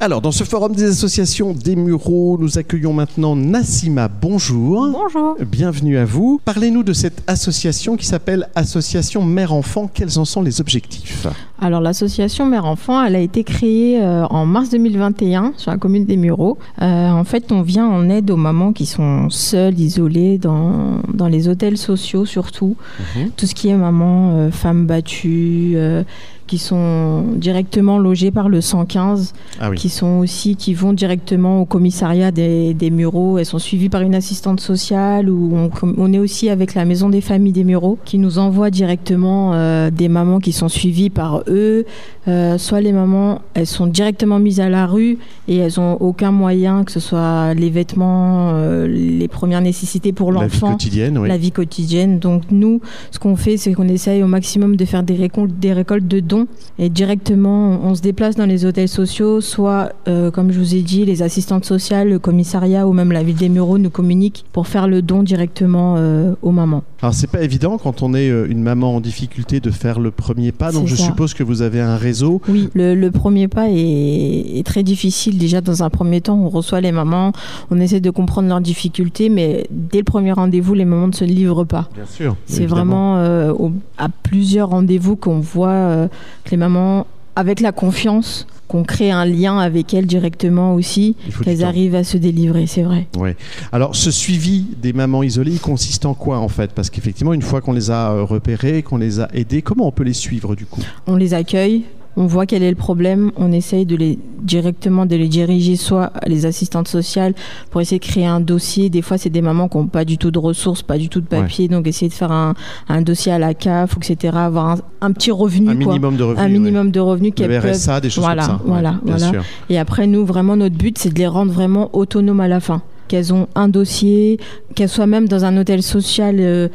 Alors, dans ce forum des associations des Mureaux, nous accueillons maintenant Nassima. Bonjour. Bonjour. Bienvenue à vous. Parlez-nous de cette association qui s'appelle Association Mère-Enfant. Quels en sont les objectifs? Alors, l'association Mère-Enfant, elle a été créée euh, en mars 2021 sur la commune des Mureaux. Euh, en fait, on vient en aide aux mamans qui sont seules, isolées, dans, dans les hôtels sociaux surtout. Mhm. Tout ce qui est maman, euh, femme battue. euh, qui sont directement logées par le 115, Ah oui. qui sont aussi qui vont directement au commissariat des, des Mureaux. Elles sont suivies par une assistante sociale ou on, on est aussi avec la maison des familles des Mureaux qui nous envoie directement euh, des mamans qui sont suivies par eux. Euh, soit les mamans, elles sont directement mises à la rue et elles ont aucun moyen, que ce soit les vêtements, euh, les premières nécessités pour La vie l'enfant quotidienne, oui. la vie quotidienne. Donc nous, ce qu'on fait, c'est qu'on essaye au maximum de faire des récoltes, des récoltes de dons et directement, on, on se déplace dans les hôtels sociaux, soit, euh, comme je vous ai dit, les assistantes sociales, le commissariat ou même la ville des Mureaux nous communiquent pour faire le don directement aux mamans. Alors, c'est pas évident quand on est une maman en difficulté de faire le premier pas. Donc, je ça. suppose que vous avez un réseau. Oui, le, le premier pas est, est très difficile. Déjà, dans un premier temps, on reçoit les mamans, on essaie de comprendre leurs difficultés, mais dès le premier rendez-vous, les mamans ne se livrent pas. Bien sûr. C'est vraiment euh, au- à plusieurs rendez-vous qu'on voit euh, que les mamans, avec la confiance, qu'on crée un lien avec elles directement aussi, qu'elles arrivent à se délivrer, c'est vrai. Ouais. Alors, ce suivi des mamans isolées, il consiste en quoi en fait? Parce qu'effectivement, une fois qu'on les a euh, repérées, qu'on les a aidées, comment on peut les suivre du coup? On les accueille, on voit quel est le problème, on essaye de les directement de les diriger soit à les assistantes sociales pour essayer de créer un dossier. Des fois, c'est des mamans qui n'ont pas du tout de ressources, pas du tout de papier, donc essayer de faire un, un dossier à la CAF, etc. Avoir un, un petit revenu, Un quoi. minimum de revenus. un ouais. minimum de revenus Le qu'elles peuvent RSA, des choses Voilà, comme ça. Voilà, voilà. sûr. Et après, nous, vraiment, notre but, c'est de les rendre vraiment autonomes à la fin. Qu'elles ont un dossier, qu'elles soient même dans un hôtel social, euh,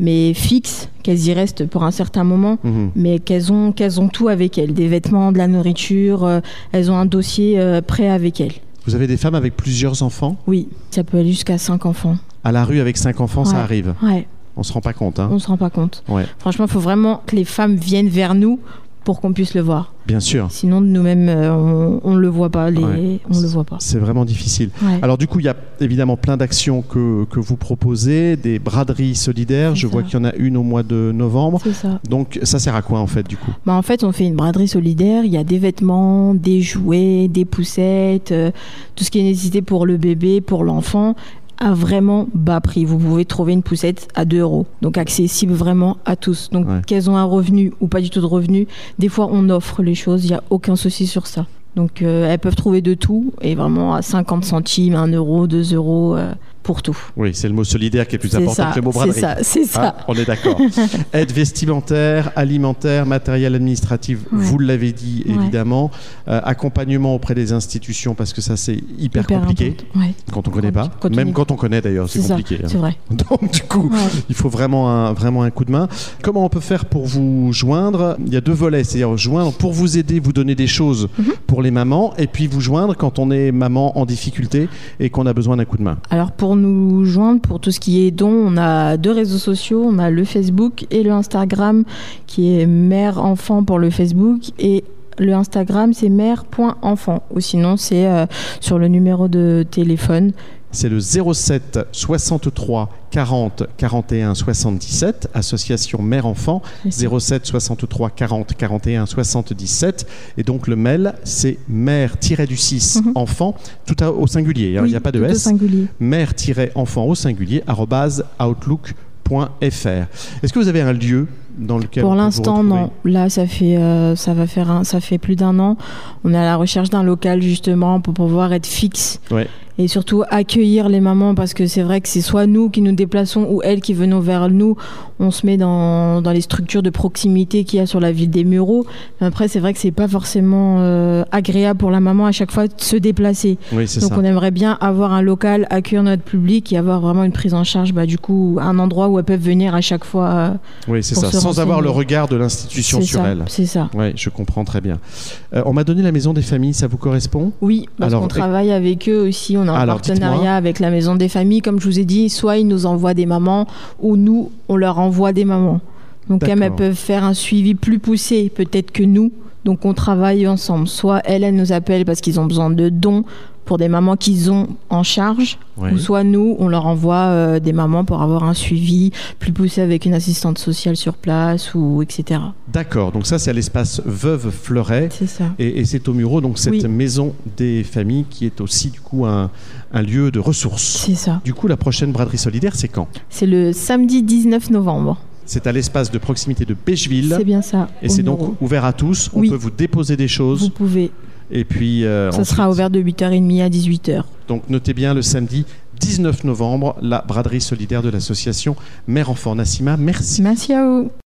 mais fixe, qu'elles y restent pour un certain moment, Mhm. mais qu'elles ont, qu'elles ont tout avec elles. Des vêtements, de la nourriture, euh, elles ont un dossier euh, prêt avec elles. Vous avez des femmes avec plusieurs enfants? Oui, ça peut aller jusqu'à 5 enfants. À la rue avec cinq enfants, ça arrive. Ouais, On se rend pas compte. Hein on se rend pas compte. Ouais. Franchement, il faut vraiment que les femmes viennent vers nous pour qu'on puisse le voir. Bien sûr. Sinon, nous-mêmes, euh, on, on le voit pas. Les, Ouais. On le voit pas. C'est vraiment difficile. Ouais. Alors du coup, il y a évidemment plein d'actions que, que vous proposez, des braderies solidaires. Je vois qu'il y en a une au mois de novembre. C'est ça. Donc ça sert à quoi en fait du coup? Bah, en fait, on fait une braderie solidaire. Il y a des vêtements, des jouets, des poussettes, euh, tout ce qui est nécessité pour le bébé, pour l'enfant, à vraiment bas prix. Vous pouvez trouver une poussette à 2 euros. Donc accessible vraiment à tous. Donc Ouais. qu'elles ont un revenu ou pas du tout de revenu, des fois on offre les choses. Il n'y a aucun souci sur ça. Donc euh, elles peuvent trouver de tout et vraiment à 50 centimes, 1 euro, 2 euros euh, pour tout. Oui, c'est le mot solidaire qui est plus C'est important ça, que le mot c'est braderie. ça, c'est ça. Ah, on est d'accord. Aide vestimentaire, alimentaire, matériel administratif, Ouais. vous l'avez dit Ouais. évidemment. Euh, accompagnement auprès des institutions parce que ça c'est hyper, Hyper compliqué. Ouais, quand on connaît pas. Quand Même quand on connaît d'ailleurs, c'est c'est compliqué. hein. c'est vrai. Donc du coup, il faut vraiment un, vraiment un coup de main. Comment on peut faire pour vous joindre? Il y a deux volets, c'est-à-dire joindre pour vous aider, vous donner des choses Mhm. pour les mamans, et puis vous joindre quand on est maman en difficulté et qu'on a besoin d'un coup de main. Alors pour nous joindre, pour tout ce qui est don, on a deux réseaux sociaux, on a le Facebook et le Instagram qui est mère enfant pour le Facebook et le Instagram c'est mère.enfant ou sinon c'est euh, sur le numéro de téléphone. C'est le 07 63 40 41 77, association mère-enfant, 07 63 40 41 77. Et donc le mail, c'est mère-du-6 Mhm. enfant, tout à- au singulier, hein, il Oui, n'y a pas de S. singulier. mère-enfant au singulier, arrobase outlook.fr. Est-ce que vous avez un lieu dans lequel Pour l'instant, non. Là, ça fait, euh, ça va faire, un- ça fait plus d'un an. On est à la recherche d'un local justement pour pouvoir être fixe Ouais. Et surtout accueillir les mamans parce que c'est vrai que c'est soit nous qui nous déplaçons ou elles qui venons vers nous. On se met dans, dans les structures de proximité qu'il y a sur la ville des Mureaux. Mais après, c'est vrai que c'est pas forcément euh, agréable pour la maman à chaque fois de se déplacer. Oui, Donc ça. on aimerait bien avoir un local, accueillir notre public et avoir vraiment une prise en charge, bah, du coup, un endroit où elles peuvent venir à chaque fois. euh, Oui, c'est ça. Sans avoir le regard de l'institution sur ça, elle. C'est ça. Oui, je comprends très bien. Euh, on m'a donné la maison des familles, ça vous correspond? Oui, parce Alors, qu'on travaille avec eux aussi. On a un Alors, dites-moi. partenariat avec la Maison des Familles. Comme je vous ai dit, soit ils nous envoient des mamans, ou nous, on leur envoie des mamans. Donc, elles, peuvent faire un suivi plus poussé, peut-être que nous, Donc on travaille ensemble. Soit elle, elle nous appelle parce qu'ils ont besoin de dons pour des mamans qu'ils ont en charge, Oui. ou soit nous, on leur envoie euh, des mamans pour avoir un suivi plus poussé avec une assistante sociale sur place ou etc. D'accord, donc ça c'est à l'espace Veuve Fleuret. C'est ça. Et, et c'est au Muro, donc cette Oui. maison des familles qui est aussi du coup un, un lieu de ressources. C'est ça. Du coup, la prochaine braderie solidaire, c'est quand? C'est le samedi 19 novembre. C'est à l'espace de proximité de Becheville. C'est bien ça. Et c'est donc ouvert à tous. On peut vous déposer des Vous choses. pouvez. Et puis. euh, Ça ensuite- sera ouvert de 8h30 à 18h. Donc notez bien le samedi 19 novembre, la braderie solidaire de l'association Mère-Enfant. Nassima, merci. Merci à vous.